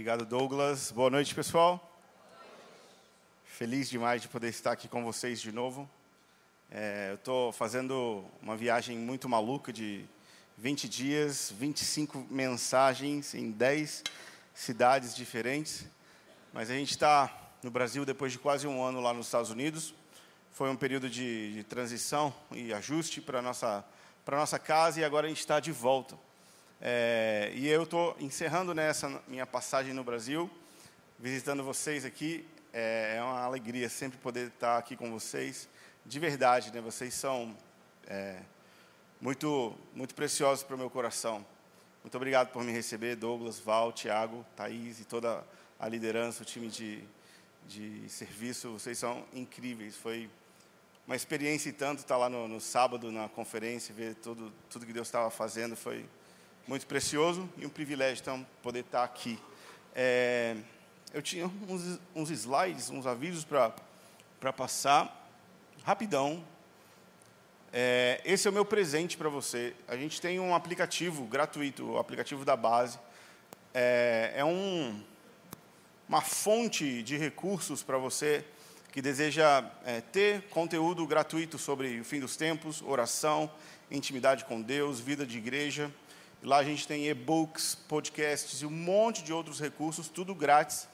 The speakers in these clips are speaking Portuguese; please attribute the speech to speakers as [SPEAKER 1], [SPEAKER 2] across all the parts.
[SPEAKER 1] Obrigado, Douglas. Boa noite, pessoal. Feliz demais de poder estar aqui com vocês de novo. É, eu estou fazendo uma viagem muito maluca de 20 dias, 25 mensagens em 10 cidades diferentes. Mas a gente está no Brasil depois de quase um ano lá nos Estados Unidos. Foi um período de, de transição e ajuste para a nossa, nossa casa e agora a gente está de volta. É, e eu estou encerrando nessa minha passagem no Brasil, visitando vocês aqui. É, é uma alegria sempre poder estar aqui com vocês de verdade, né? Vocês são é, muito, muito preciosos para o meu coração. Muito obrigado por me receber, Douglas, Val, Tiago, Thaís e toda a liderança, o time de, de serviço. Vocês são incríveis. Foi uma experiência e tanto estar lá no, no sábado na conferência, ver tudo, tudo que Deus estava fazendo. Foi muito precioso e um privilégio, então, poder estar aqui. É, eu tinha uns, uns slides, uns avisos para passar rapidão. É, esse é o meu presente para você. A gente tem um aplicativo gratuito, o aplicativo da base. É, é um, uma fonte de recursos para você que deseja é, ter conteúdo gratuito sobre o fim dos tempos, oração, intimidade com Deus, vida de igreja. Lá a gente tem e-books, podcasts e um monte de outros recursos, tudo grátis.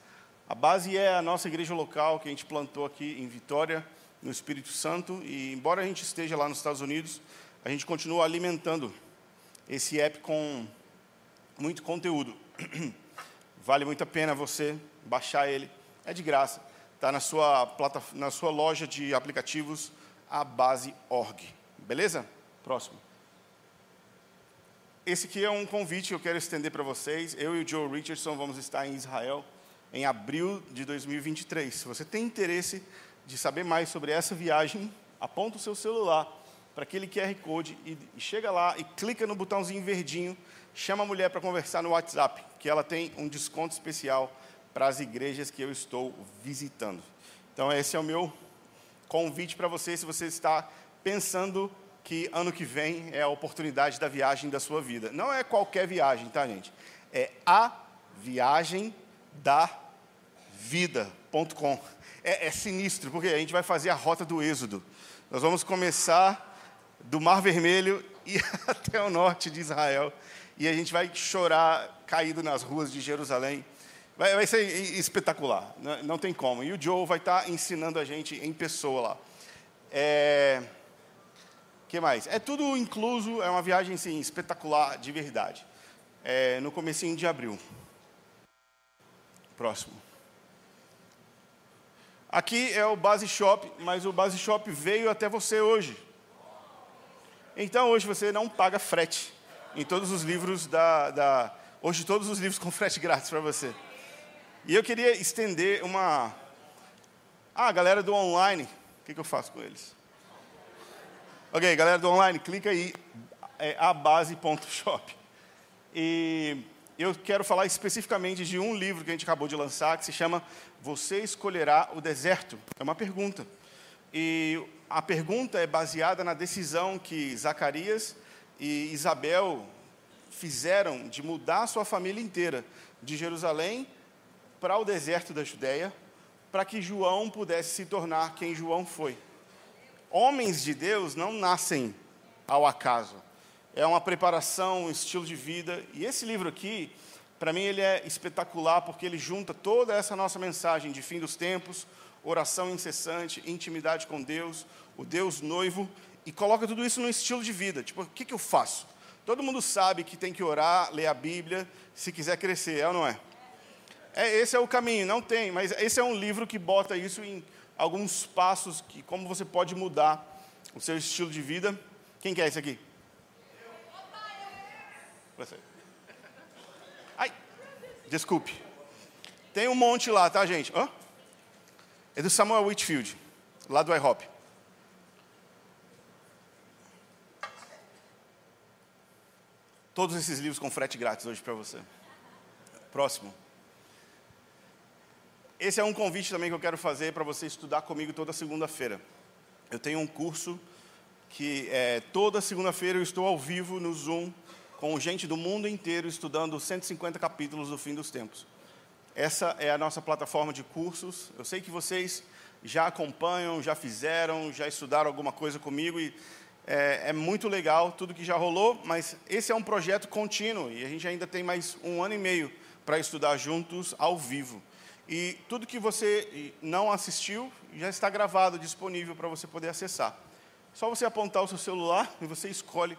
[SPEAKER 1] A base é a nossa igreja local que a gente plantou aqui em Vitória no Espírito Santo e embora a gente esteja lá nos Estados Unidos, a gente continua alimentando esse app com muito conteúdo. Vale muito a pena você baixar ele, é de graça. Está na sua, na sua loja de aplicativos, a base org. Beleza? Próximo. Esse aqui é um convite que eu quero estender para vocês. Eu e o Joe Richardson vamos estar em Israel em abril de 2023. Se você tem interesse de saber mais sobre essa viagem, aponta o seu celular para aquele QR Code e, chega lá e clica no botãozinho verdinho, chama a mulher para conversar no WhatsApp, que ela tem um desconto especial para as igrejas que eu estou visitando. Então, esse é o meu convite para você, se você está pensando que ano que vem é a oportunidade da viagem da sua vida. Não é qualquer viagem, tá, gente? É a viagem da vida.com é, é sinistro, porque a gente vai fazer a rota do Êxodo. Nós vamos começar do Mar Vermelho e até o norte de Israel. E a gente vai chorar caído nas ruas de Jerusalém. Vai, vai ser espetacular, não, não, tem como. E o Joe vai estar ensinando a gente em pessoa lá. É... que mais? É tudo incluso, é uma viagem sim, espetacular, de verdade. É, no comecinho de abril. Próximo. Aqui é o Base Shop, mas o Base Shop veio até você hoje. Então hoje você não paga frete em todos os livros da, da hoje todos os livros com frete grátis para você. E eu queria estender uma ah, galera do online, o que, que eu faço com eles? Ok, galera do online, clica aí, é abase.shop. E eu quero falar especificamente de um livro que a gente acabou de lançar, que se chama Você Escolherá o Deserto. É uma pergunta. E a pergunta é baseada na decisão que Zacarias e Isabel fizeram de mudar sua família inteira de Jerusalém para o deserto da Judéia, para que João pudesse se tornar quem João foi. Homens de Deus não nascem ao acaso é uma preparação, um estilo de vida. E esse livro aqui, para mim, ele é espetacular porque ele junta toda essa nossa mensagem de fim dos tempos, oração incessante, intimidade com Deus, o Deus noivo, e coloca tudo isso num estilo de vida. Tipo, o que, que eu faço? Todo mundo sabe que tem que orar, ler a Bíblia, se quiser crescer, é ou não é? é? Esse é o caminho, não tem, mas esse é um livro que bota isso em alguns passos, que como você pode mudar o seu estilo de vida. Quem quer esse aqui? Você. Ai, desculpe. Tem um monte lá, tá, gente? Hã? É do Samuel Whitfield, lá do IHOP. Todos esses livros com frete grátis hoje para você. Próximo. Esse é um convite também que eu quero fazer para você estudar comigo toda segunda-feira. Eu tenho um curso que é, toda segunda-feira eu estou ao vivo no Zoom com gente do mundo inteiro estudando 150 capítulos do fim dos tempos. essa é a nossa plataforma de cursos. Eu sei que vocês já acompanham, já fizeram, já estudaram alguma coisa comigo e é, é, muito legal tudo que já rolou, mas esse é um projeto contínuo e a gente ainda tem mais um ano e meio para estudar juntos ao vivo. E tudo que você não assistiu já está gravado, disponível para você poder acessar. Só você apontar o seu celular e você escolhe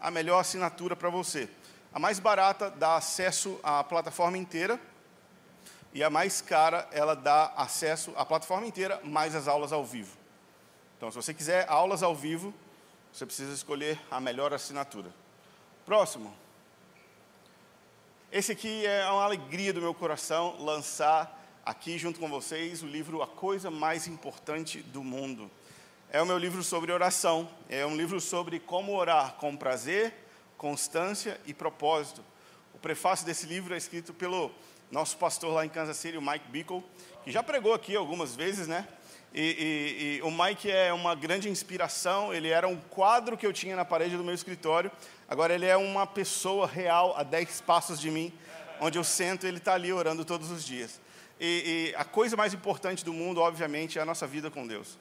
[SPEAKER 1] a melhor assinatura para você. A mais barata dá acesso à plataforma inteira e a mais cara ela dá acesso à plataforma inteira mais as aulas ao vivo. Então, se você quiser aulas ao vivo, você precisa escolher a melhor assinatura. Próximo. Esse aqui é uma alegria do meu coração lançar aqui junto com vocês o livro A Coisa Mais Importante do Mundo. É o meu livro sobre oração, é um livro sobre como orar com prazer, constância e propósito. O prefácio desse livro é escrito pelo nosso pastor lá em Kansas City, o Mike Bickle, que já pregou aqui algumas vezes, né? E, e, e, o Mike é uma grande inspiração. Ele era um quadro que eu tinha na parede do meu escritório. Agora ele é uma pessoa real a 10 passos de mim, onde eu sento e ele está ali orando todos os dias. E, e, a coisa mais importante do mundo, obviamente, é a nossa vida com Deus.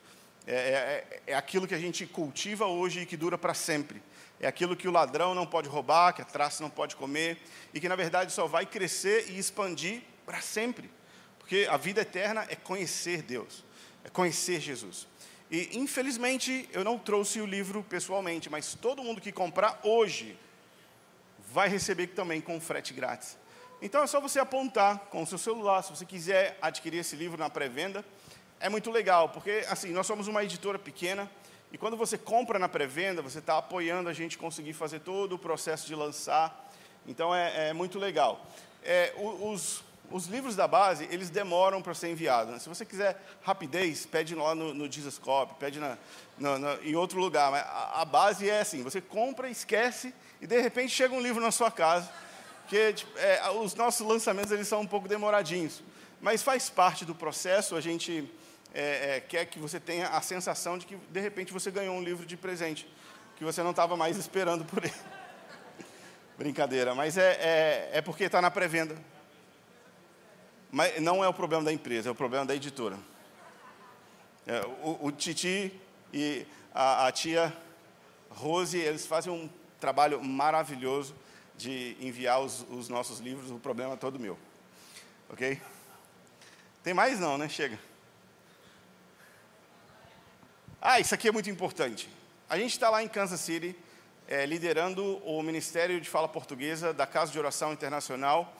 [SPEAKER 1] É, é, é aquilo que a gente cultiva hoje e que dura para sempre. É aquilo que o ladrão não pode roubar, que a traça não pode comer, e que na verdade só vai crescer e expandir para sempre. Porque a vida eterna é conhecer Deus, é conhecer Jesus. E infelizmente eu não trouxe o livro pessoalmente, mas todo mundo que comprar hoje vai receber também com frete grátis. Então é só você apontar com o seu celular, se você quiser adquirir esse livro na pré-venda. É muito legal, porque assim, nós somos uma editora pequena, e quando você compra na pré-venda, você está apoiando a gente conseguir fazer todo o processo de lançar. Então é, é muito legal. É, os, os livros da base, eles demoram para ser enviados. Né? Se você quiser rapidez, pede lá no, no Jesus pede na, no, no, em outro lugar. Mas a, a, base é assim: você compra, esquece, e de repente chega um livro na sua casa porque tipo, é, os nossos lançamentos eles são um pouco demoradinhos, mas faz parte do processo. A gente é, é, quer que você tenha a sensação de que de repente você ganhou um livro de presente que você não estava mais esperando por ele. Brincadeira, mas é, é, é porque está na pré-venda. Mas não é o problema da empresa, é o problema da editora. É, o, o, Titi e a, a tia Rose, eles fazem um trabalho maravilhoso de enviar os, os nossos livros, o problema é todo meu. Ok? Tem mais não, né? Chega. Ah, isso aqui é muito importante. A gente está lá em Kansas City, é, liderando o Ministério de Fala Portuguesa da Casa de Oração Internacional.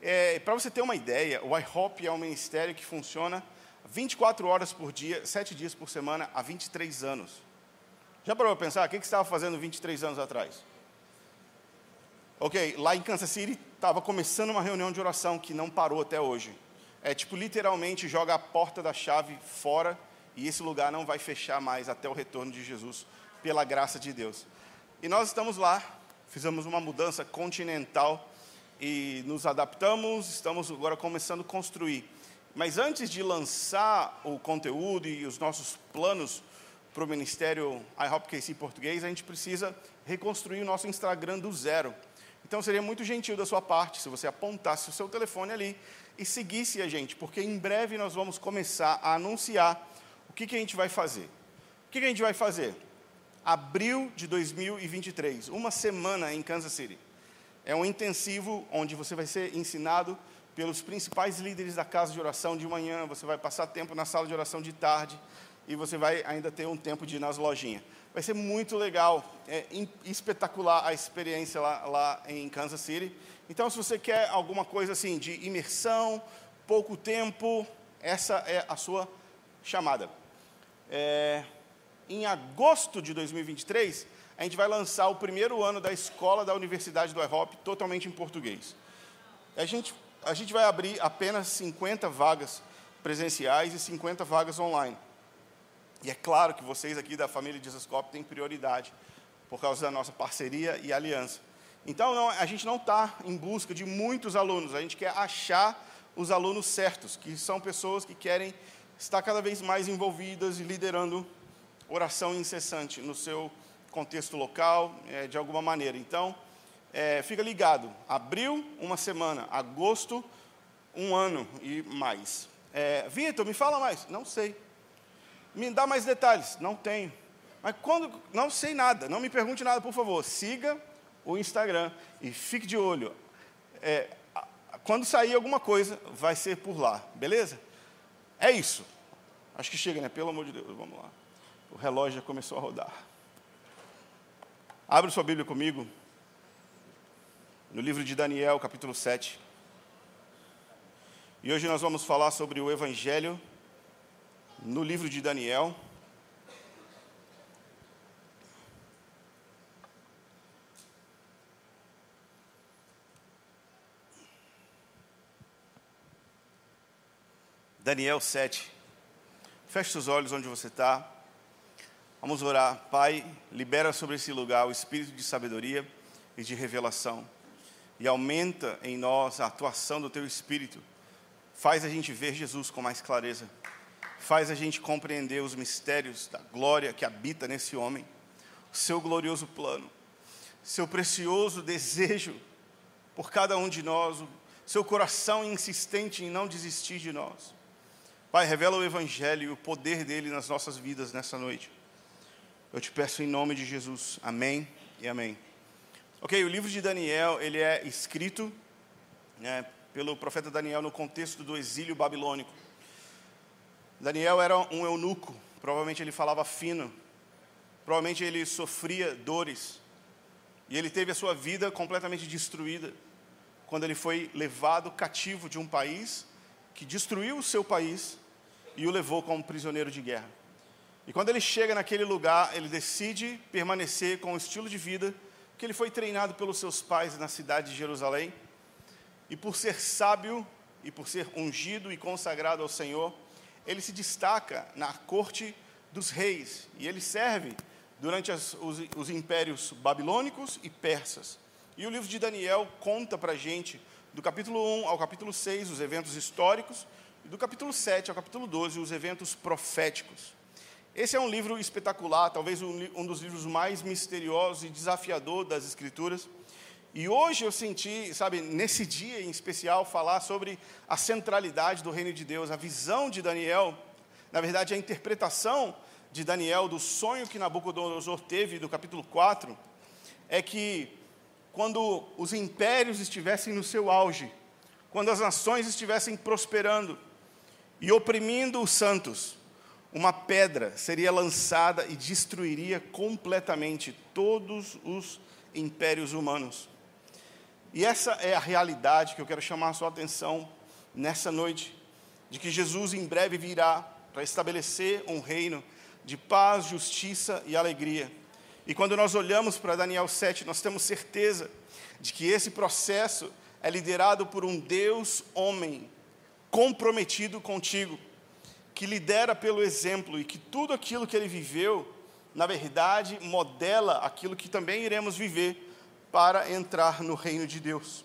[SPEAKER 1] É, Para você ter uma ideia, o IHOP é um ministério que funciona 24 horas por dia, 7 dias por semana, há 23 anos. Já parou para pensar? O que, que você estava fazendo 23 anos atrás? Ok, lá em Kansas City estava começando uma reunião de oração que não parou até hoje. É tipo, literalmente joga a porta da chave fora e esse lugar não vai fechar mais até o retorno de Jesus, pela graça de Deus. E nós estamos lá, fizemos uma mudança continental e nos adaptamos, estamos agora começando a construir. Mas antes de lançar o conteúdo e os nossos planos para o ministério iHopKC português, a gente precisa reconstruir o nosso Instagram do zero. Então seria muito gentil da sua parte se você apontasse o seu telefone ali e seguisse a gente, porque em breve nós vamos começar a anunciar o que, que a gente vai fazer. O que, que a gente vai fazer? Abril de 2023, uma semana em Kansas City. É um intensivo onde você vai ser ensinado pelos principais líderes da casa de oração de manhã, você vai passar tempo na sala de oração de tarde e você vai ainda ter um tempo de ir nas lojinhas. Vai ser muito legal, é espetacular a experiência lá, lá em Kansas City. Então, se você quer alguma coisa assim de imersão, pouco tempo, essa é a sua chamada. É, em agosto de 2023, a gente vai lançar o primeiro ano da escola da Universidade do IHOP totalmente em português. A gente, a gente vai abrir apenas 50 vagas presenciais e 50 vagas online. E é claro que vocês aqui da família Dizascope têm prioridade, por causa da nossa parceria e aliança. Então, não, a gente não está em busca de muitos alunos, a gente quer achar os alunos certos, que são pessoas que querem estar cada vez mais envolvidas e liderando oração incessante no seu contexto local, é, de alguma maneira. Então, é, fica ligado. Abril, uma semana. Agosto, um ano e mais. É, Vitor, me fala mais. Não sei. Me dá mais detalhes. Não tenho. Mas quando. Não sei nada. Não me pergunte nada, por favor. Siga o Instagram e fique de olho. É, quando sair alguma coisa, vai ser por lá. Beleza? É isso. Acho que chega, né? Pelo amor de Deus. Vamos lá. O relógio já começou a rodar. Abre sua Bíblia comigo. No livro de Daniel, capítulo 7. E hoje nós vamos falar sobre o Evangelho no livro de Daniel. Daniel 7. Feche seus olhos onde você está. Vamos orar. Pai, libera sobre esse lugar o espírito de sabedoria e de revelação. E aumenta em nós a atuação do teu espírito faz a gente ver Jesus com mais clareza, faz a gente compreender os mistérios da glória que habita nesse homem, o seu glorioso plano, seu precioso desejo por cada um de nós, seu coração insistente em não desistir de nós. Pai, revela o Evangelho e o poder dele nas nossas vidas nessa noite. Eu te peço em nome de Jesus. Amém e amém. Ok, o livro de Daniel, ele é escrito né, pelo profeta Daniel no contexto do exílio babilônico. Daniel era um eunuco, provavelmente ele falava fino, provavelmente ele sofria dores, e ele teve a sua vida completamente destruída quando ele foi levado cativo de um país que destruiu o seu país e o levou como prisioneiro de guerra. E quando ele chega naquele lugar, ele decide permanecer com o estilo de vida que ele foi treinado pelos seus pais na cidade de Jerusalém e por ser sábio e por ser ungido e consagrado ao Senhor, ele se destaca na corte dos reis e ele serve durante as, os, os, impérios babilônicos e persas. E o livro de Daniel conta para a gente, do capítulo 1 ao capítulo 6, os eventos históricos, e do capítulo 7 ao capítulo 12, os eventos proféticos. Esse é um livro espetacular, talvez um, um dos livros mais misteriosos e desafiador das Escrituras. E hoje eu senti, sabe, nesse dia em especial, falar sobre a centralidade do reino de Deus, a visão de Daniel, na verdade, a interpretação de Daniel do sonho que Nabucodonosor teve, do capítulo 4, é que quando os impérios estivessem no seu auge, quando as nações estivessem prosperando e oprimindo os santos, uma pedra seria lançada e destruiria completamente todos os impérios humanos. E essa é a realidade que eu quero chamar a sua atenção nessa noite, de que Jesus em breve virá para estabelecer um reino de paz, justiça e alegria. E quando nós olhamos para Daniel 7, nós temos certeza de que esse processo é liderado por um Deus homem comprometido contigo, que lidera pelo exemplo e que tudo aquilo que ele viveu, na verdade, modela aquilo que também iremos viver para entrar no reino de Deus.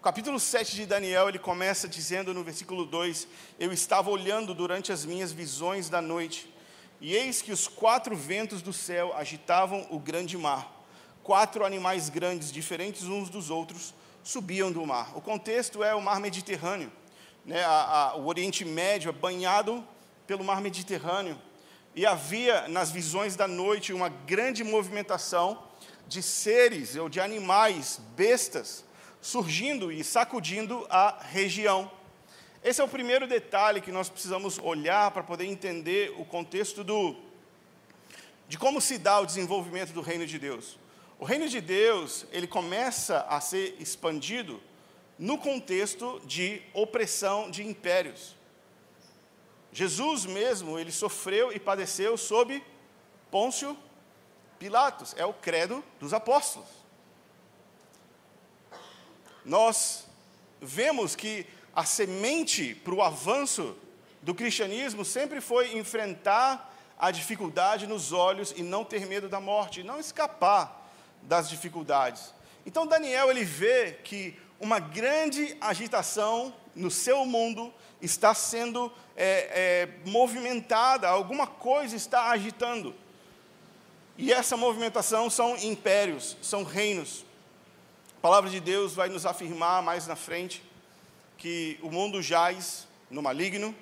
[SPEAKER 1] O capítulo 7 de Daniel, ele começa dizendo no versículo 2: Eu estava olhando durante as minhas visões da noite, e eis que os quatro ventos do céu agitavam o grande mar. Quatro animais grandes, diferentes uns dos outros, subiam do mar. O contexto é o mar Mediterrâneo. Né? A, a, o Oriente Médio é banhado pelo mar Mediterrâneo. E havia nas visões da noite uma grande movimentação de seres ou de animais, bestas, surgindo e sacudindo a região. Esse é o primeiro detalhe que nós precisamos olhar para poder entender o contexto do, de como se dá o desenvolvimento do reino de Deus. O reino de Deus, ele começa a ser expandido no contexto de opressão de impérios. Jesus mesmo, ele sofreu e padeceu sob Pôncio Pilatos, é o credo dos apóstolos. Nós vemos que a semente para o avanço do cristianismo sempre foi enfrentar a dificuldade nos olhos e não ter medo da morte, não escapar das dificuldades. Então Daniel ele vê que uma grande agitação no seu mundo está sendo é, é, movimentada, alguma coisa está agitando. E essa movimentação são impérios, são reinos. A palavra de Deus vai nos afirmar mais na frente que o mundo jaz no maligno,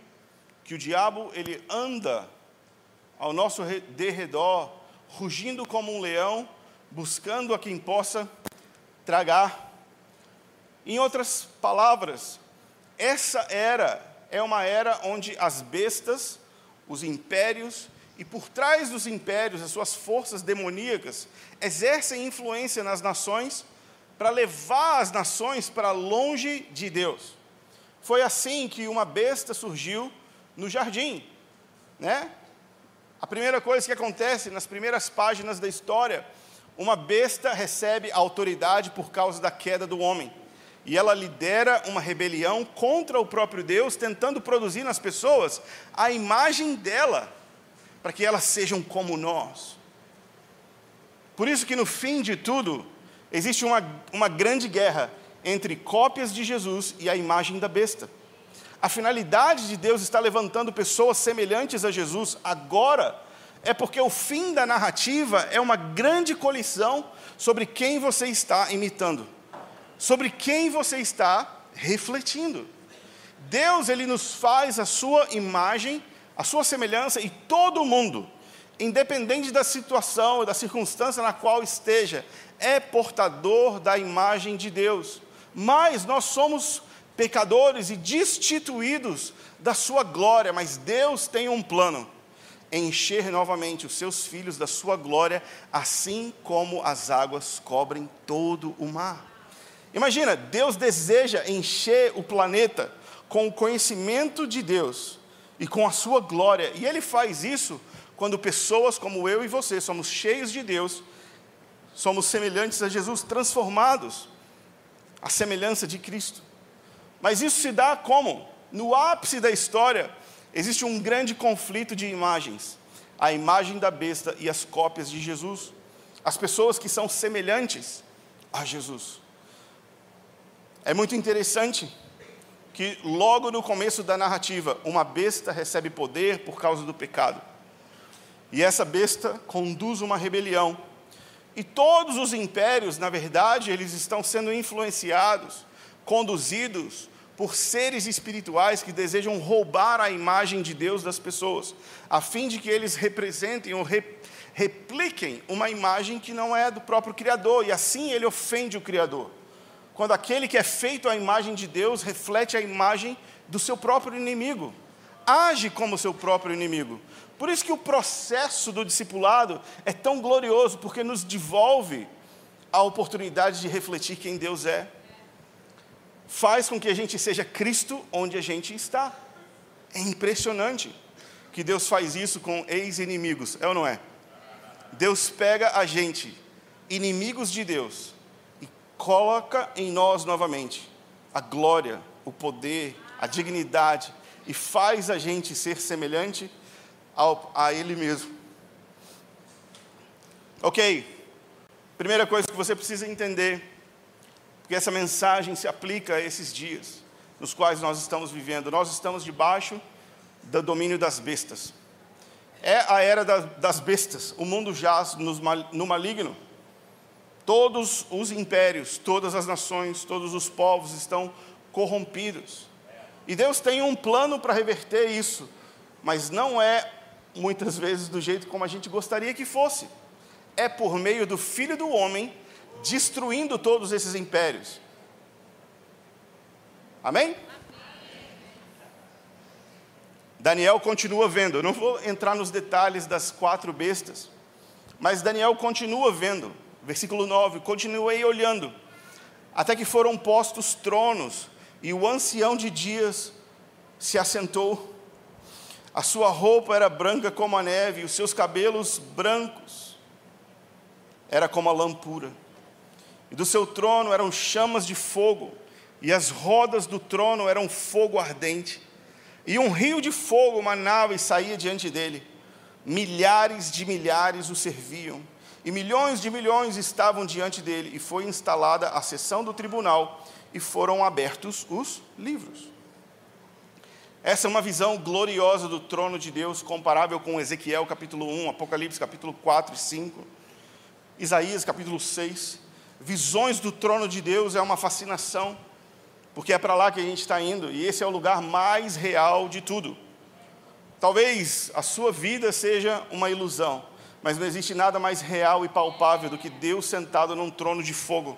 [SPEAKER 1] que o diabo ele anda ao nosso derredor, rugindo como um leão, buscando a quem possa tragar. Em outras palavras, essa era é uma era onde as bestas, os impérios e por trás dos impérios, as suas forças demoníacas exercem influência nas nações para levar as nações para longe de Deus. Foi assim que uma besta surgiu no jardim, né? A primeira coisa que acontece nas primeiras páginas da história, uma besta recebe autoridade por causa da queda do homem. E ela lidera uma rebelião contra o próprio Deus, tentando produzir nas pessoas a imagem dela, para que elas sejam como nós. Por isso que no fim de tudo, existe uma, uma grande guerra entre cópias de Jesus e a imagem da besta. A finalidade de Deus está levantando pessoas semelhantes a Jesus agora, é porque o fim da narrativa é uma grande colisão sobre quem você está imitando, sobre quem você está refletindo. Deus, ele nos faz a sua imagem, a sua semelhança e todo mundo, independente da situação, da circunstância na qual esteja, é portador da imagem de Deus. Mas nós somos pecadores e destituídos da sua glória, mas Deus tem um plano: encher novamente os seus filhos da sua glória, assim como as águas cobrem todo o mar. Imagina, Deus deseja encher o planeta com o conhecimento de Deus e com a sua glória, e Ele faz isso quando pessoas como eu e você somos cheios de Deus, somos semelhantes a Jesus, transformados à semelhança de Cristo. Mas isso se dá como? No ápice da história, existe um grande conflito de imagens: a imagem da besta e as cópias de Jesus. As pessoas que são semelhantes a Jesus. É muito interessante que logo no começo da narrativa, uma besta recebe poder por causa do pecado. E essa besta conduz uma rebelião. E todos os impérios, na verdade, eles estão sendo influenciados conduzidos por seres espirituais que desejam roubar a imagem de Deus das pessoas, a fim de que eles representem ou repliquem uma imagem que não é do próprio Criador, e assim ele ofende o Criador. Quando aquele que é feito à imagem de Deus reflete a imagem do seu próprio inimigo, age como seu próprio inimigo. Por isso que o processo do discipulado é tão glorioso, porque nos devolve a oportunidade de refletir quem Deus é faz com que a gente seja Cristo onde a gente está. É impressionante que Deus faz isso com ex-inimigos, é ou não é? Deus pega a gente, inimigos de Deus, coloca em nós novamente a glória, o poder, a dignidade, e faz a gente ser semelhante ao, a Ele mesmo. Ok, primeira coisa que você precisa entender porque essa mensagem se aplica a esses dias nos quais nós estamos vivendo. Nós estamos debaixo do domínio das bestas. É a era das bestas. O mundo jaz no maligno. Todos os impérios, todas as nações, todos os povos estão corrompidos. E Deus tem um plano para reverter isso, mas não é muitas vezes do jeito como a gente gostaria que fosse. É por meio do Filho do Homem destruindo todos esses impérios. Amém? Daniel continua vendo. Eu não vou entrar nos detalhes das quatro bestas, mas Daniel continua vendo. Versículo 9: Continuei olhando, até que foram postos tronos, e o ancião de dias se assentou. A sua roupa era branca como a neve, e os seus cabelos brancos, era como a lampura e do seu trono eram chamas de fogo, e as rodas do trono eram fogo ardente. E um rio de fogo manava e saía diante dele. Milhares de milhares o serviam, e milhões de milhões estavam diante dele, e foi instalada a sessão do tribunal, e foram abertos os livros. Essa é uma visão gloriosa do trono de Deus, comparável com Ezequiel capítulo 1, Apocalipse capítulo 4 e 5, Isaías capítulo 6 visões do trono de Deus é uma fascinação. porque é para lá que a gente está indo e esse é o lugar mais real de tudo. Talvez a sua vida seja uma ilusão, mas não existe nada mais real e palpável do que Deus sentado num trono de fogo.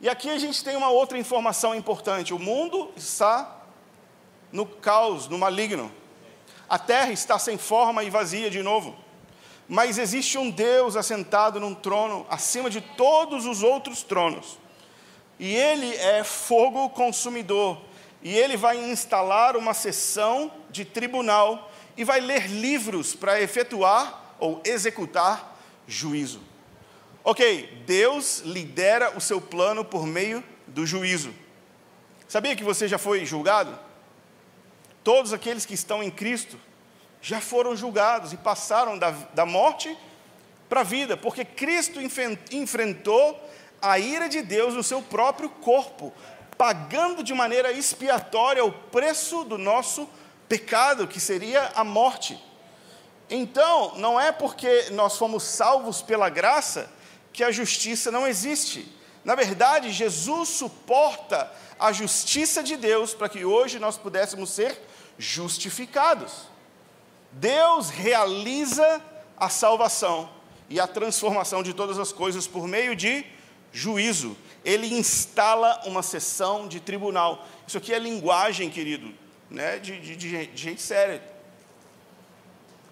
[SPEAKER 1] E aqui a gente tem uma outra informação importante: o mundo está no caos, no maligno. A terra está sem forma e vazia de novo. Mas existe um Deus assentado num trono acima de todos os outros tronos. E ele é fogo consumidor. E ele vai instalar uma sessão de tribunal e vai ler livros para efetuar ou executar juízo. Ok, Deus lidera o seu plano por meio do juízo. Sabia que você já foi julgado? Todos aqueles que estão em Cristo já foram julgados e passaram da, da morte para a vida, porque Cristo enfrentou a ira de Deus no seu próprio corpo, pagando de maneira expiatória o preço do nosso pecado, que seria a morte. Então, não é porque nós fomos salvos pela graça que a justiça não existe. Na verdade, Jesus suporta a justiça de Deus para que hoje nós pudéssemos ser justificados. Deus realiza a salvação e a transformação de todas as coisas por meio de juízo. Ele instala uma sessão de tribunal. Isso aqui é linguagem, querido, né, de, de, de gente séria.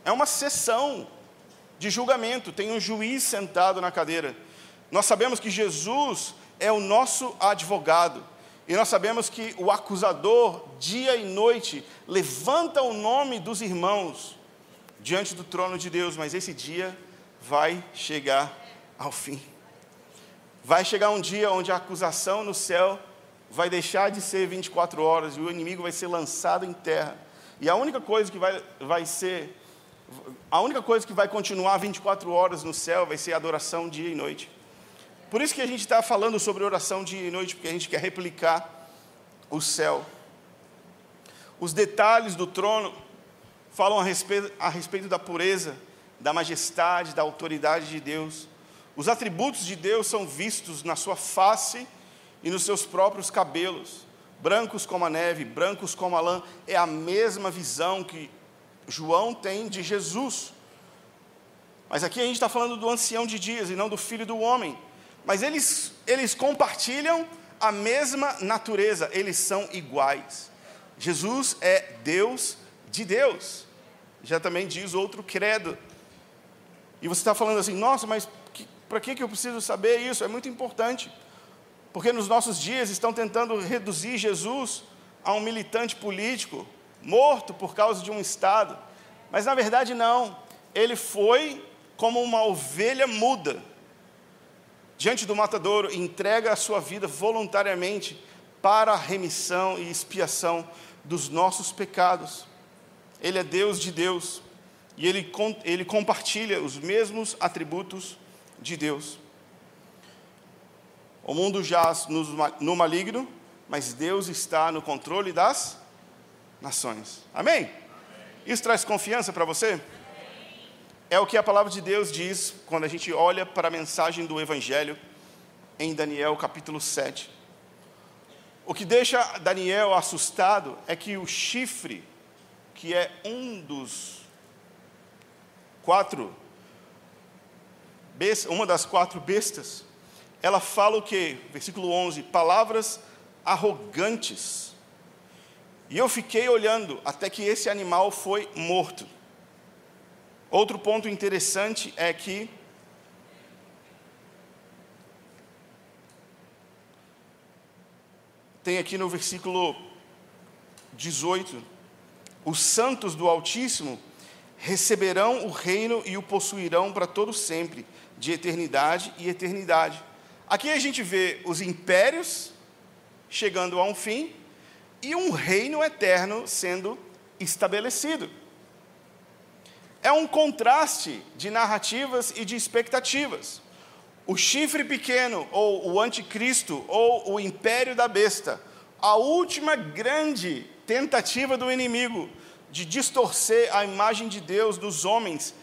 [SPEAKER 1] É uma sessão de julgamento, tem um juiz sentado na cadeira. Nós sabemos que Jesus é o nosso advogado. E nós sabemos que o acusador, dia e noite, levanta o nome dos irmãos diante do trono de Deus, mas esse dia vai chegar ao fim. Vai chegar um dia onde a acusação no céu vai deixar de ser 24 horas e o inimigo vai ser lançado em terra. E a única coisa que vai, vai ser, a única coisa que vai continuar 24 horas no céu vai ser adoração dia e noite. Por isso que a gente está falando sobre oração dia e noite, porque a gente quer replicar o céu. Os detalhes do trono falam a respeito, a respeito da pureza, da majestade, da autoridade de Deus. Os atributos de Deus são vistos na sua face e nos seus próprios cabelos, brancos como a neve, brancos como a lã. É a mesma visão que João tem de Jesus. Mas aqui a gente está falando do ancião de dias e não do filho do homem. Mas eles, eles compartilham a mesma natureza, eles são iguais. Jesus é Deus de Deus. Já também diz outro credo. E você está falando assim, nossa, mas para que, que eu preciso saber isso? É muito importante. Porque nos nossos dias estão tentando reduzir Jesus a um militante político, morto por causa de um Estado. Mas na verdade, não. Ele foi como uma ovelha muda diante do matadouro, entrega a sua vida voluntariamente para a remissão e expiação dos nossos pecados. Ele é Deus de Deus e ele, ele compartilha os mesmos atributos de Deus. O mundo jaz no maligno, mas Deus está no controle das nações. Amém? Amém. Isso traz confiança para você? Amém. É o que a palavra de Deus diz quando a gente olha para a mensagem do Evangelho em Daniel capítulo 7. O que deixa Daniel assustado é que o chifre, que é um dos quatro uma das quatro bestas, ela fala o que? Versículo 11: palavras arrogantes. E eu fiquei olhando até que esse animal foi morto. Outro ponto interessante é que tem aqui no versículo 18: os santos do Altíssimo receberão o reino e o possuirão para todo sempre de eternidade e eternidade. Aqui a gente vê os impérios chegando a um fim e um reino eterno sendo estabelecido. É um contraste de narrativas e de expectativas. O chifre pequeno, ou o anticristo, ou o império da besta, a última grande tentativa do inimigo de distorcer a imagem de Deus dos homens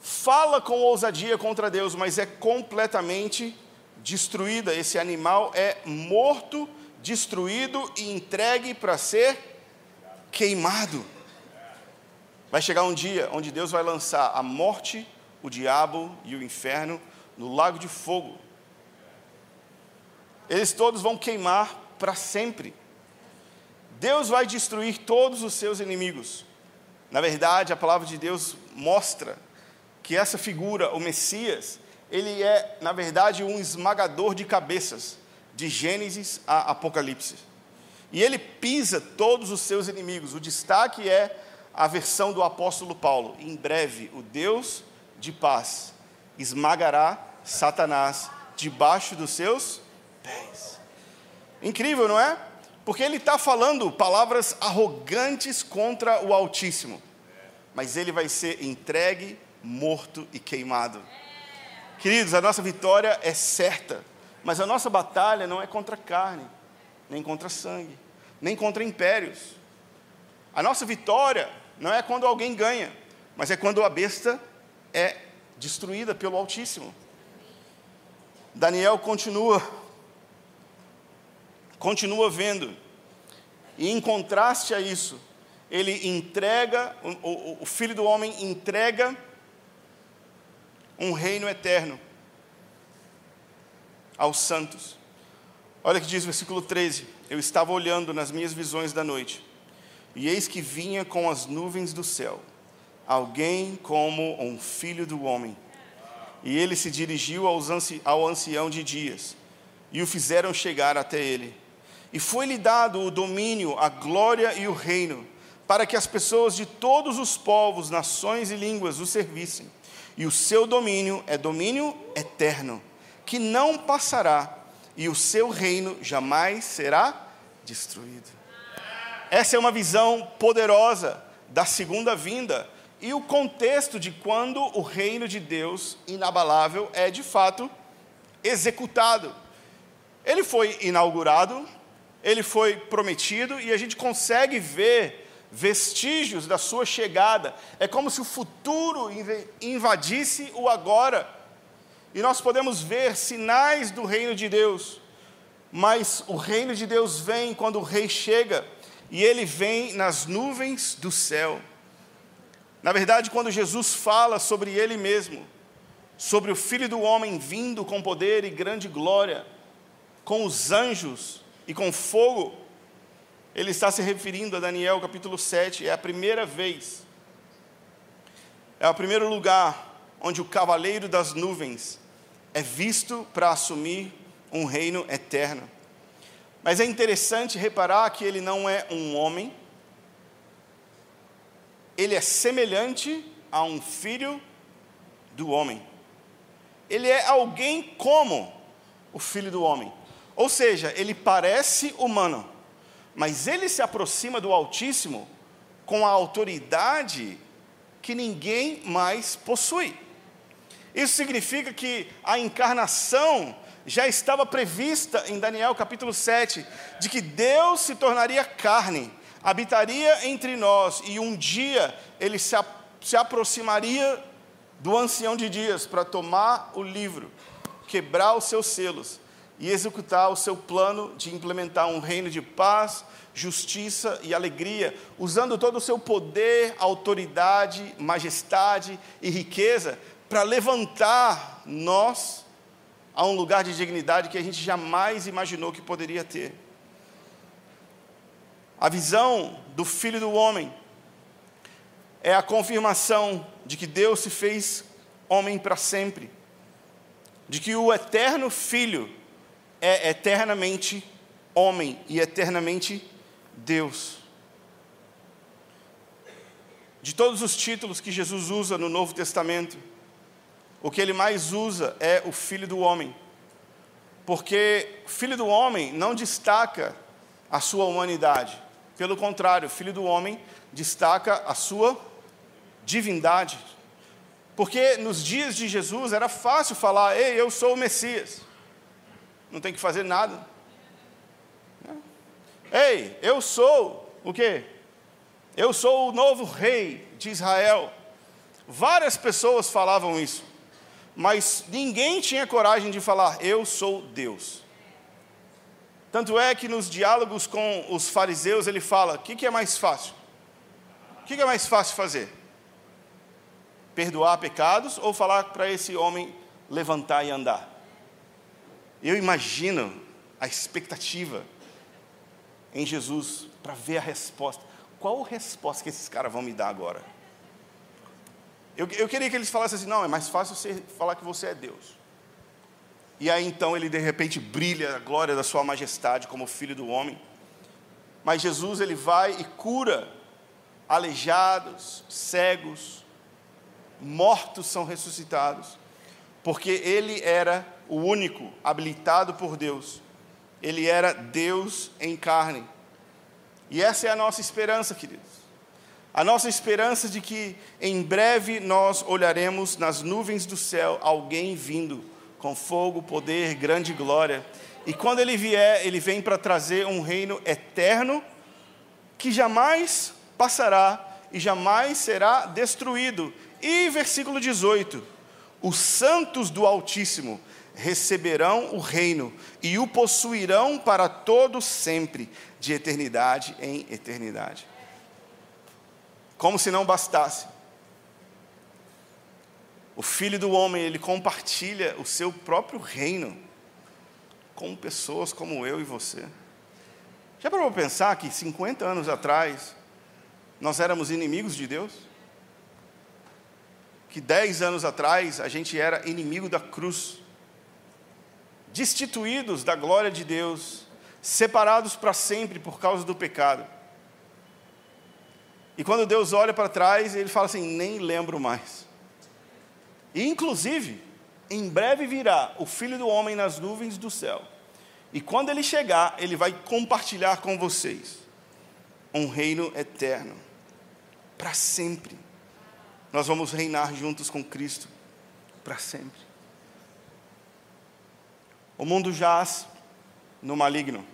[SPEAKER 1] fala com ousadia contra Deus, mas é completamente destruída, esse animal é morto, destruído e entregue para ser queimado. Vai chegar um dia onde Deus vai lançar a morte, o diabo e o inferno no lago de fogo. Eles todos vão queimar para sempre. Deus vai destruir todos os seus inimigos. Na verdade, a palavra de Deus mostra que essa figura, o Messias, ele é, na verdade, um esmagador de cabeças, de Gênesis a Apocalipse. E ele pisa todos os seus inimigos. O destaque é a versão do apóstolo Paulo: em breve, o Deus de paz esmagará Satanás debaixo dos seus pés. Incrível, não é? Porque ele está falando palavras arrogantes contra o Altíssimo, mas ele vai ser entregue, morto e queimado. Queridos, a nossa vitória é certa, mas a nossa batalha não é contra carne, nem contra sangue, nem contra impérios. A nossa vitória não é quando alguém ganha, mas é quando a besta é destruída pelo Altíssimo. Daniel continua, continua vendo, e em contraste a isso, ele entrega, o, o, o filho do homem entrega um reino eterno aos santos. Olha que diz o versículo 13: Eu estava olhando nas minhas visões da noite, e eis que vinha com as nuvens do céu, alguém como um filho do homem. E ele se dirigiu ao ancião de dias, e o fizeram chegar até ele. E foi-lhe dado o domínio, a glória e o reino, para que as pessoas de todos os povos, nações e línguas o servissem e o seu domínio é domínio eterno, que não passará, e o seu reino jamais será destruído. Essa é uma visão poderosa da segunda vinda e o contexto de quando o reino de Deus inabalável é de fato executado. Ele foi inaugurado, ele foi prometido e a gente consegue ver vestígios da sua chegada. É como se o futuro invadisse o agora. E nós podemos ver sinais do reino de Deus. Mas o reino de Deus vem quando o rei chega, e ele vem nas nuvens do céu. Na verdade, quando Jesus fala sobre ele mesmo, sobre o filho do homem vindo com poder e grande glória, com os anjos e com fogo, ele está se referindo a Daniel capítulo 7, é a primeira vez, é o primeiro lugar onde o cavaleiro das nuvens é visto para assumir um reino eterno. Mas é interessante reparar que ele não é um homem, ele é semelhante a um filho do homem. Ele é alguém como o filho do homem. Ou seja, ele parece humano mas ele se aproxima do Altíssimo com a autoridade que ninguém mais possui. Isso significa que a encarnação já estava prevista em Daniel capítulo 7, de que Deus se tornaria carne, habitaria entre nós e um dia ele se, se aproximaria do ancião de dias para tomar o livro, quebrar os seus selos e executar o seu plano de implementar um reino de paz, justiça e alegria, usando todo o seu poder, autoridade, majestade e riqueza para levantar nós a um lugar de dignidade que a gente jamais imaginou que poderia ter. A visão do Filho do Homem é a confirmação de que Deus se fez homem para sempre, de que o eterno Filho é eternamente homem e eternamente Deus. De todos os títulos que Jesus usa no Novo Testamento, o que ele mais usa é o Filho do Homem. Porque Filho do Homem não destaca a sua humanidade. Pelo contrário, Filho do Homem destaca a sua divindade. Porque nos dias de Jesus era fácil falar: Ei, eu sou o Messias não tem que fazer nada. Ei, eu sou o quê? Eu sou o novo rei de Israel. Várias pessoas falavam isso. mas ninguém tinha coragem de falar: Eu sou Deus. Tanto é que nos diálogos com os fariseus ele fala: O que, que é mais fácil? O que, que é mais fácil fazer? Perdoar pecados ou falar para esse homem levantar e andar? Eu imagino a expectativa em Jesus para ver a resposta. Qual a resposta que esses caras vão me dar agora? Eu, eu queria que eles falassem assim: não, é mais fácil você falar que você é Deus. E aí então ele de repente brilha a glória da sua majestade como filho do homem. Mas Jesus ele vai e cura aleijados, cegos, mortos são ressuscitados, porque ele era o único habilitado por Deus. Ele era Deus em carne. E essa é a nossa esperança, queridos. A nossa esperança de que em breve nós olharemos nas nuvens do céu alguém vindo com fogo, poder, grande glória. E quando ele vier, ele vem para trazer um reino eterno que jamais passará e jamais será destruído. E versículo 18: Os santos do Altíssimo receberão o reino e o possuirão para todo sempre, de eternidade em eternidade. Como se não bastasse. O filho do homem, ele compartilha o seu próprio reino com pessoas como eu e você. Já parou para pensar que 50 anos atrás nós éramos inimigos de Deus? Que 10 anos atrás a gente era inimigo da cruz, destituídos da glória de Deus, separados para sempre por causa do pecado. E quando Deus olha para trás, ele fala assim: nem lembro mais. E inclusive, em breve virá o Filho do Homem nas nuvens do céu. E quando ele chegar, ele vai compartilhar com vocês um reino eterno, para sempre. Nós vamos reinar juntos com Cristo para sempre. O mundo jaz no maligno.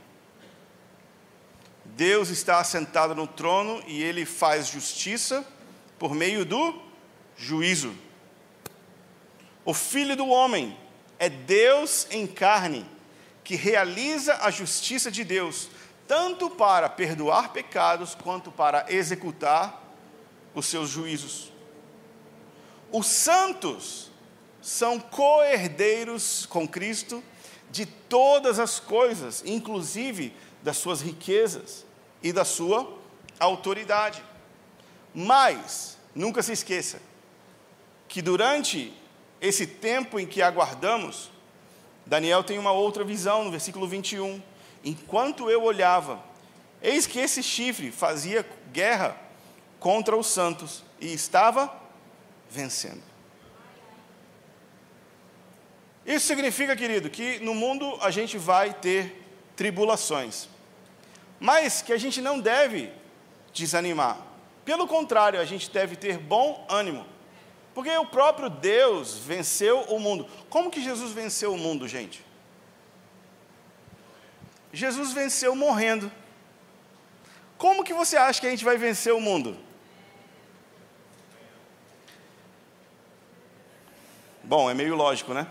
[SPEAKER 1] Deus está assentado no trono e ele faz justiça por meio do juízo. O Filho do Homem é Deus em carne, que realiza a justiça de Deus, tanto para perdoar pecados quanto para executar os seus juízos. Os santos são co-herdeiros com Cristo de todas as coisas, inclusive das suas riquezas e da sua autoridade. Mas, nunca se esqueça, que durante esse tempo em que aguardamos, Daniel tem uma outra visão no versículo 21. Enquanto eu olhava, eis que esse chifre fazia guerra contra os santos e estava vencendo. Isso significa, querido, que no mundo a gente vai ter tribulações, mas que a gente não deve desanimar. Pelo contrário, a gente deve ter bom ânimo, porque o próprio Deus venceu o mundo. Como que Jesus venceu o mundo, gente? Jesus venceu morrendo. Como que você acha que a gente vai vencer o mundo? Bom, é meio lógico, né?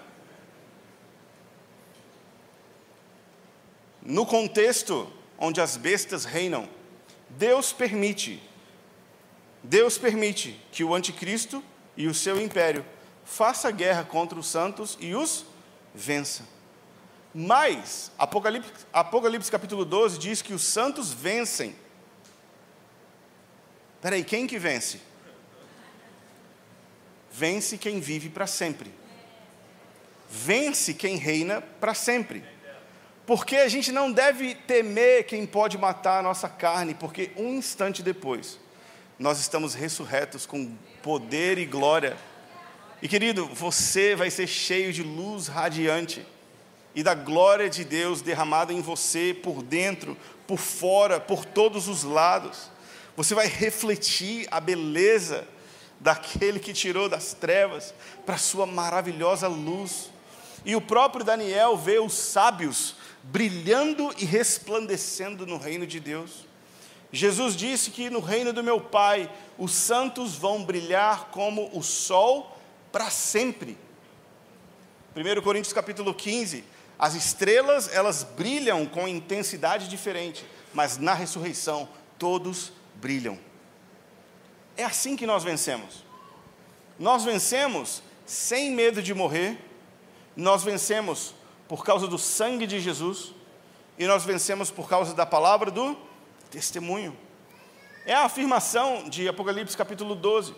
[SPEAKER 1] no contexto onde as bestas reinam, Deus permite, Deus permite que o anticristo e o seu império faça guerra contra os santos e os vença. Mas, Apocalipse, Apocalipse capítulo 12 diz que os santos vencem. Peraí, quem que vence? Vence quem vive para sempre. Vence quem reina para sempre. Porque a gente não deve temer quem pode matar a nossa carne, porque um instante depois nós estamos ressurretos com poder e glória. E querido, você vai ser cheio de luz radiante e da glória de Deus derramada em você por dentro, por fora, por todos os lados. Você vai refletir a beleza daquele que tirou das trevas para sua maravilhosa luz. E o próprio Daniel vê os sábios brilhando e resplandecendo no reino de Deus. Jesus disse que no reino do meu Pai os santos vão brilhar como o sol para sempre. 1 Coríntios capítulo 15, as estrelas, elas brilham com intensidade diferente, mas na ressurreição todos brilham. É assim que nós vencemos. Nós vencemos sem medo de morrer, nós vencemos por causa do sangue de Jesus e nós vencemos por causa da palavra do testemunho. É a afirmação de Apocalipse capítulo 12.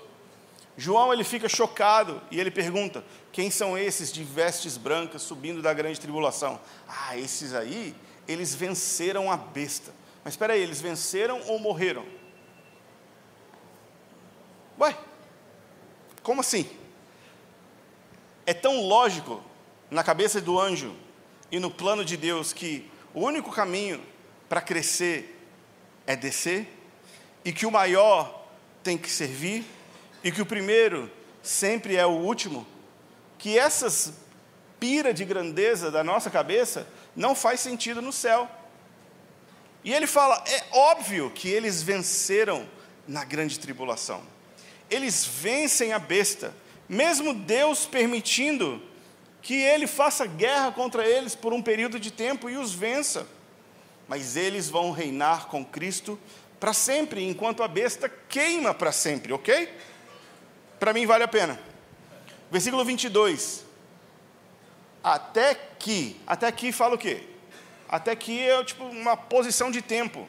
[SPEAKER 1] João ele fica chocado e ele pergunta: quem são esses de vestes brancas subindo da grande tribulação? Ah, esses aí, eles venceram a besta. Mas espera aí, eles venceram ou morreram? Ué, como assim? É tão lógico na cabeça do anjo e no plano de Deus que o único caminho para crescer é descer e que o maior tem que servir e que o primeiro sempre é o último, que essas pira de grandeza da nossa cabeça não faz sentido no céu. E ele fala: é óbvio que eles venceram na grande tribulação. Eles vencem a besta, mesmo Deus permitindo que ele faça guerra contra eles por um período de tempo e os vença. Mas eles vão reinar com Cristo para sempre, enquanto a besta queima para sempre, ok? Para mim vale a pena. Versículo 22. Até que, até que fala o quê? Até que é tipo uma posição de tempo.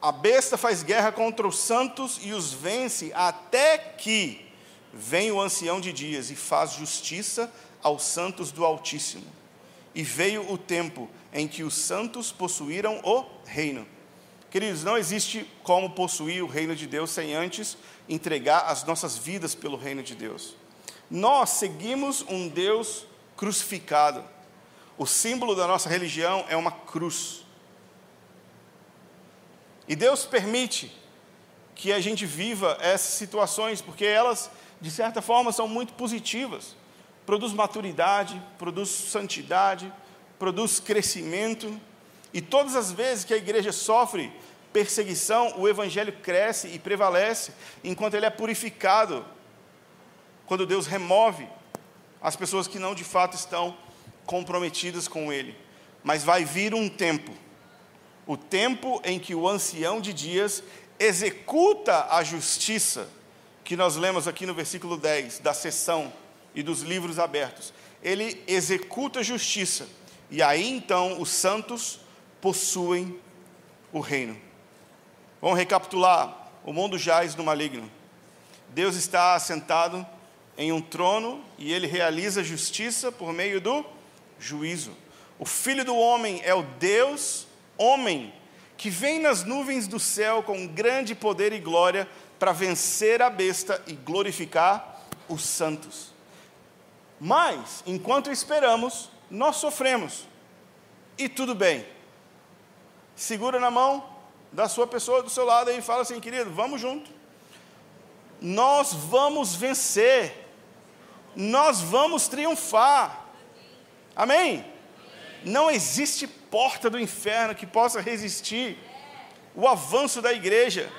[SPEAKER 1] A besta faz guerra contra os santos e os vence até que vem o ancião de dias e faz justiça aos santos do Altíssimo. E veio o tempo em que os santos possuíram o reino. Queridos, não existe como possuir o reino de Deus sem antes entregar as nossas vidas pelo reino de Deus. Nós seguimos um Deus crucificado. O símbolo da nossa religião é uma cruz. E Deus permite que a gente viva essas situações, porque elas, de certa forma, são muito positivas. Produz maturidade, produz santidade, produz crescimento. E todas as vezes que a igreja sofre perseguição, o evangelho cresce e prevalece, enquanto ele é purificado, quando Deus remove as pessoas que não de fato estão comprometidas com ele. Mas vai vir um tempo, o tempo em que o ancião de dias executa a justiça, que nós lemos aqui no versículo 10, da sessão e dos livros abertos. Ele executa a justiça, e aí então os santos possuem o reino. Vamos recapitular: o mundo jaz no maligno. Deus está assentado em um trono e ele realiza justiça por meio do juízo. O Filho do Homem é o Deus, homem, que vem nas nuvens do céu com grande poder e glória para vencer a besta e glorificar os santos. Mas, enquanto esperamos, nós sofremos. E tudo bem. Segura na mão, da sua pessoa do seu lado e fala assim, querido, vamos junto. Nós vamos vencer. Nós vamos triunfar. Amém? Não existe porta do inferno que possa resistir o avanço da igreja.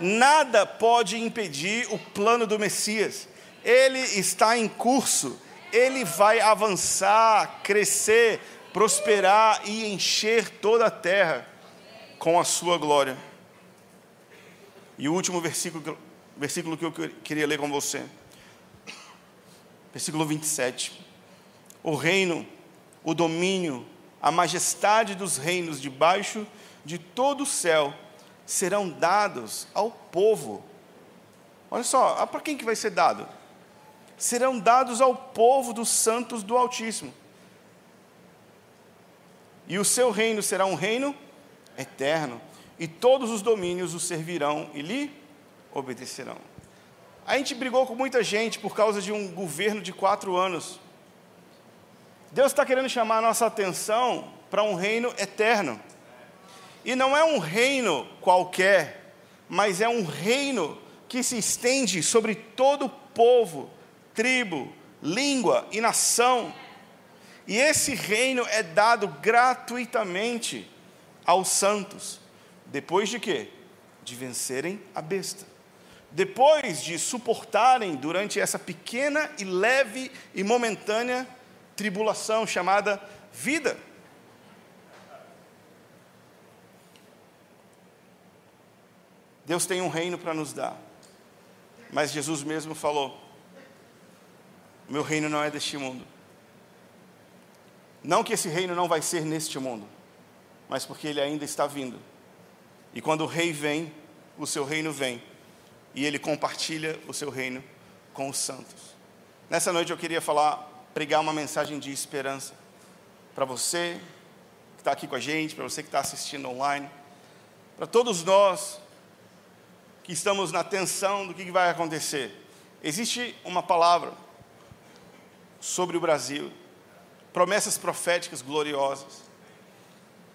[SPEAKER 1] Nada pode impedir o plano do Messias. Ele está em curso. Ele vai avançar, crescer, prosperar e encher toda a terra com a sua glória. E o último versículo, versículo que eu queria ler com você. Versículo 27. O reino, o domínio, a majestade dos reinos debaixo de todo o céu serão dados ao povo. Olha só, ah, para quem que vai ser dado? Serão dados ao povo dos santos do Altíssimo. E o seu reino será um reino eterno, e todos os domínios o servirão e lhe obedecerão. A gente brigou com muita gente por causa de um governo de quatro anos. Deus está querendo chamar a nossa atenção para um reino eterno. E não é um reino qualquer, mas é um reino que se estende sobre todo povo, tribo, língua e nação. E esse reino é dado gratuitamente aos santos. Depois de quê? De vencerem a besta. depois de suportarem durante essa pequena e leve e momentânea tribulação chamada vida. Deus tem um reino para nos dar, mas Jesus mesmo falou: meu reino não é deste mundo. Não que esse reino não vai ser neste mundo, mas porque ele ainda está vindo. E quando o rei vem, o seu reino vem, e ele compartilha o seu reino com os santos. Nessa noite eu queria falar, pregar uma mensagem de esperança para você que está aqui com a gente, para você que está assistindo online, para todos nós que estamos na tensão do que vai acontecer. Existe uma palavra sobre o Brasil, promessas proféticas gloriosas.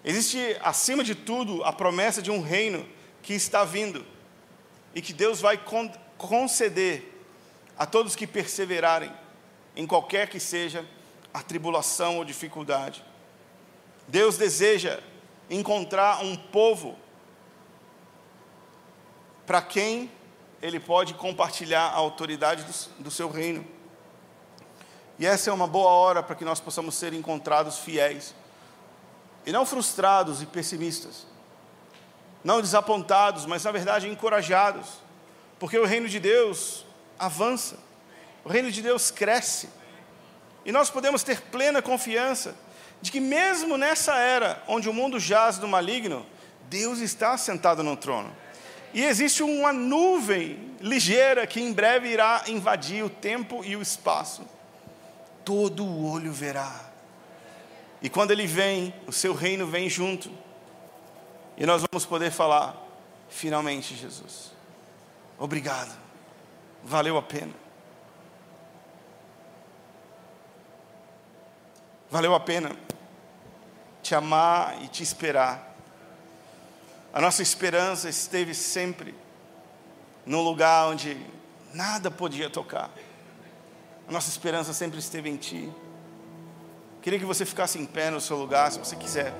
[SPEAKER 1] Existe, acima de tudo, a promessa de um reino que está vindo e que Deus vai conceder a todos que perseverarem em qualquer que seja a tribulação ou dificuldade. Deus deseja encontrar um povo para quem ele pode compartilhar a autoridade do, do seu reino. E essa é uma boa hora para que nós possamos ser encontrados fiéis, e não frustrados e pessimistas, não desapontados, mas na verdade encorajados, porque o reino de Deus avança, o reino de Deus cresce, e nós podemos ter plena confiança de que, mesmo nessa era onde o mundo jaz do maligno, Deus está sentado no trono. E existe uma nuvem ligeira que em breve irá invadir o tempo e o espaço. Todo o olho verá. E quando ele vem, o seu reino vem junto. E nós vamos poder falar: finalmente, Jesus, obrigado, valeu a pena. Valeu a pena te amar e te esperar a nossa esperança esteve sempre num lugar onde nada podia tocar. A nossa esperança sempre esteve em Ti. Queria que você ficasse em pé no seu lugar, se você quiser.